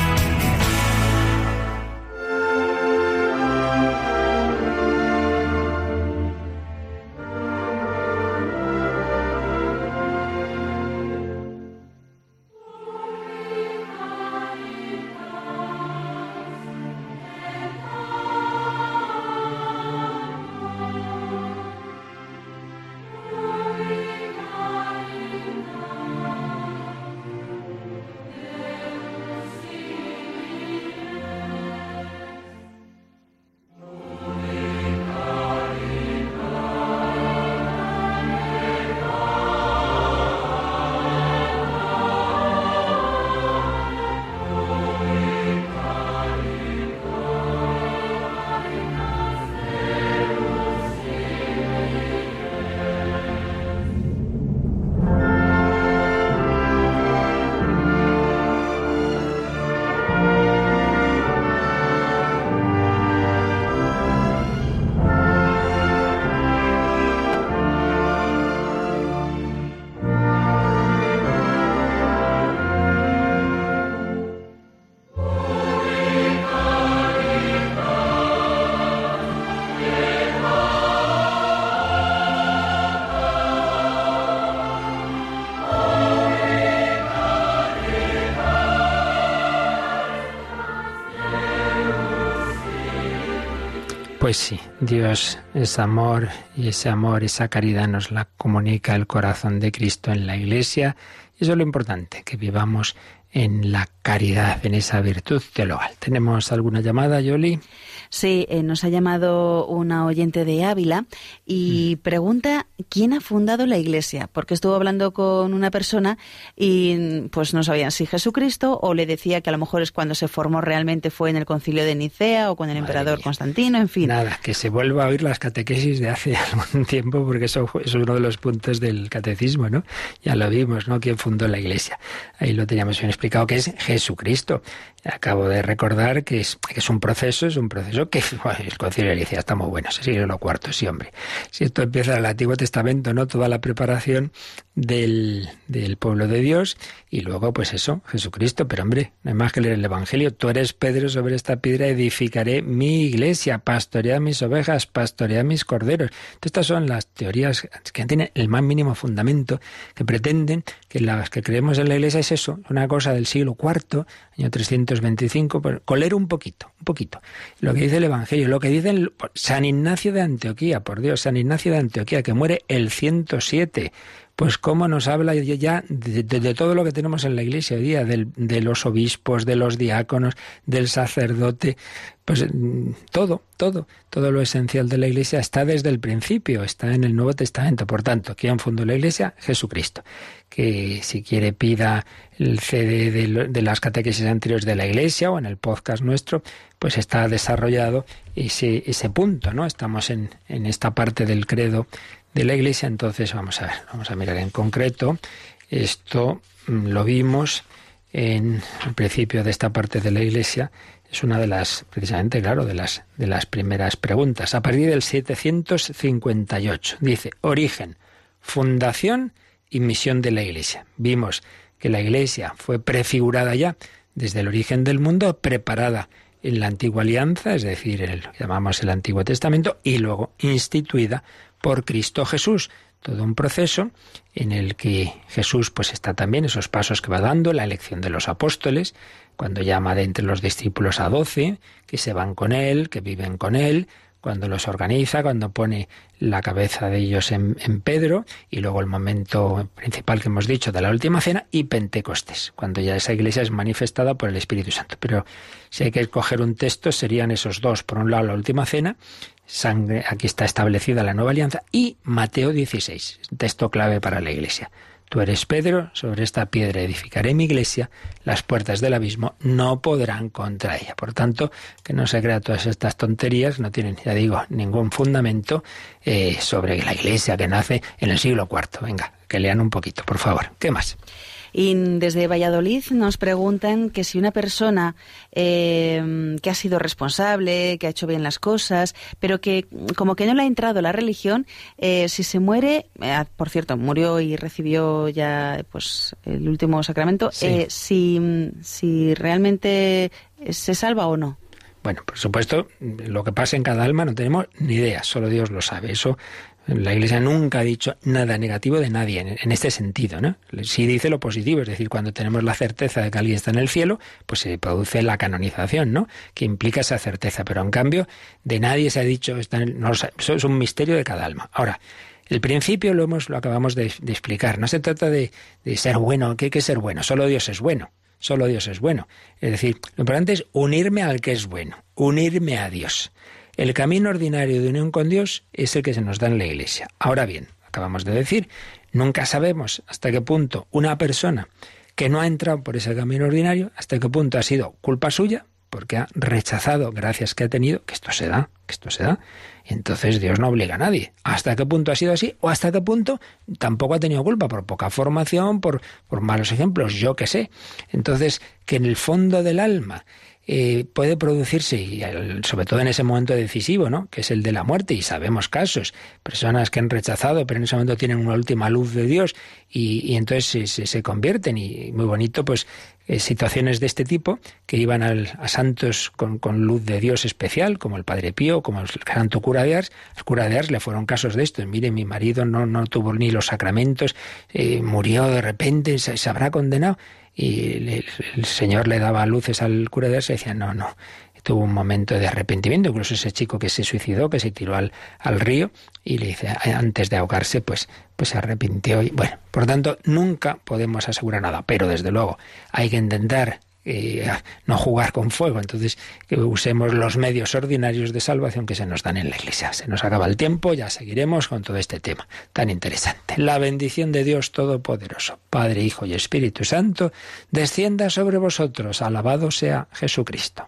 Pues sí, Dios es amor y ese amor, esa caridad nos la comunica el corazón de Cristo en la Iglesia. Y eso es lo importante, que vivamos en la caridad, en esa virtud teologal. ¿Tenemos alguna llamada, Yoli? Sí, eh, nos ha llamado una oyente de Ávila y mm. pregunta quién ha fundado la Iglesia, porque estuvo hablando con una persona y pues no sabían si Jesucristo o le decía que a lo mejor es cuando se formó realmente fue en el concilio de Nicea o con el emperador Constantino, en fin. Nada, que se vuelva a oír las catequesis de hace algún tiempo, porque eso es uno de los puntos del catecismo, ¿no? Ya lo vimos, ¿no? ¿Quién fundó la Iglesia? Ahí lo teníamos bien explicado, que es Jesucristo. Acabo de recordar que es, que es un proceso, es un proceso que el concilio de está muy bueno, se sigue lo cuarto, sí, hombre. Si esto empieza en el Antiguo Testamento, ¿no? Toda la preparación del, del pueblo de Dios y luego, pues eso, Jesucristo. Pero hombre, no hay más que leer el Evangelio. Tú eres Pedro, sobre esta piedra edificaré mi iglesia, pastorea mis ovejas, pastorea mis corderos. estas son las teorías que tienen el más mínimo fundamento, que pretenden que las que creemos en la iglesia es eso, una cosa del siglo IV, año 325, pues, coler un poquito, un poquito. Lo que el Evangelio, lo que dice San Ignacio de Antioquía, por Dios, San Ignacio de Antioquía, que muere el 107 pues cómo nos habla ya de, todo lo que tenemos en la iglesia hoy día, de los obispos, de los diáconos, del sacerdote, pues mm, todo, todo, todo lo esencial de la iglesia está desde el principio, está en el Nuevo Testamento. Por tanto, ¿quién fundó la iglesia? Jesucristo. Que si quiere pida el CD de, las catequesis anteriores de la iglesia o en el podcast nuestro, pues está desarrollado ese, ese punto, ¿no? Estamos en, en esta parte del credo de la Iglesia. Entonces vamos a ver, vamos a mirar en concreto. Esto mm, lo vimos en el principio de esta parte de la Iglesia. Es una de las, precisamente, claro, de las, de las primeras preguntas. A partir del 758 dice, origen, fundación y misión de la Iglesia. Vimos que la Iglesia fue prefigurada ya desde el origen del mundo, preparada en la antigua alianza, es decir, el llamamos el Antiguo Testamento, y luego instituida por Cristo Jesús. Todo un proceso en el que Jesús pues está también esos pasos que va dando, la elección de los apóstoles, cuando llama de entre los discípulos a doce, que se van con él, que viven con él, cuando los organiza, cuando pone la cabeza de ellos en, Pedro y luego el momento principal que hemos dicho de la última cena y Pentecostés, cuando ya esa iglesia es manifestada por el Espíritu Santo. Pero si hay que escoger un texto serían esos dos. Por un lado la última cena sangre, aquí está establecida la nueva alianza, y Mateo 16, texto clave para la iglesia. Tú eres Pedro, sobre esta piedra edificaré mi iglesia, las puertas del abismo no podrán contra ella. Por tanto, que no se crea todas estas tonterías, no tienen, ya digo, ningún fundamento eh, sobre la iglesia que nace en el siglo IV. Venga, que lean un poquito, por favor. ¿Qué más? Y desde Valladolid nos preguntan que si una persona eh, que ha sido responsable, que ha hecho bien las cosas, pero que como que no le ha entrado la religión, eh, si se muere, eh, por cierto, murió y recibió ya pues el último sacramento, si, si realmente se salva o no. Bueno, por supuesto, lo que pasa en cada alma no tenemos ni idea, solo Dios lo sabe. Eso la Iglesia nunca ha dicho nada negativo de nadie en, este sentido, ¿no? Sí dice lo positivo, es decir, cuando tenemos la certeza de que alguien está en el cielo, pues se produce la canonización, ¿no? Que implica esa certeza, pero en cambio de nadie se ha dicho, está en no, eso es un misterio de cada alma. Ahora, el principio lo hemos, lo acabamos de, explicar. No se trata de, ser bueno, que hay que ser bueno. Solo Dios es bueno. Solo Dios es bueno. Es decir, lo importante es unirme al que es bueno, unirme a Dios. El camino ordinario de unión con Dios es el que se nos da en la Iglesia. Ahora bien, acabamos de decir, nunca sabemos hasta qué punto una persona que no ha entrado por ese camino ordinario, hasta qué punto ha sido culpa suya, porque ha rechazado, gracias que ha tenido, que esto se da, que esto se da. Entonces Dios no obliga a nadie. ¿Hasta qué punto ha sido así? ¿O hasta qué punto tampoco ha tenido culpa? Por poca formación, por, por malos ejemplos, yo qué sé. Entonces, que en el fondo del alma eh, puede producirse, y sobre todo en ese momento decisivo, ¿no? que es el de la muerte, y sabemos casos, personas que han rechazado, pero en ese momento tienen una última luz de Dios y, entonces se, convierten, y muy bonito, pues eh, situaciones de este tipo que iban a santos con, luz de Dios especial, como el Padre Pío, como el santo cura de Ars. Al cura de Ars le fueron casos de esto. Mire, mi marido no, no tuvo ni los sacramentos, eh, murió de repente, se habrá condenado y el, Señor le daba luces al cura de Ars y decía, no, no, tuvo un momento de arrepentimiento, incluso ese chico que se suicidó, que se tiró al, al río y le dice, antes de ahogarse, pues, pues se arrepintió. Y, bueno, por tanto, nunca podemos asegurar nada, pero desde luego hay que intentar eh, no jugar con fuego. Entonces, que usemos los medios ordinarios de salvación que se nos dan en la Iglesia. Se nos acaba el tiempo, ya seguiremos con todo este tema tan interesante. La bendición de Dios Todopoderoso, Padre, Hijo y Espíritu Santo, descienda sobre vosotros. Alabado sea Jesucristo.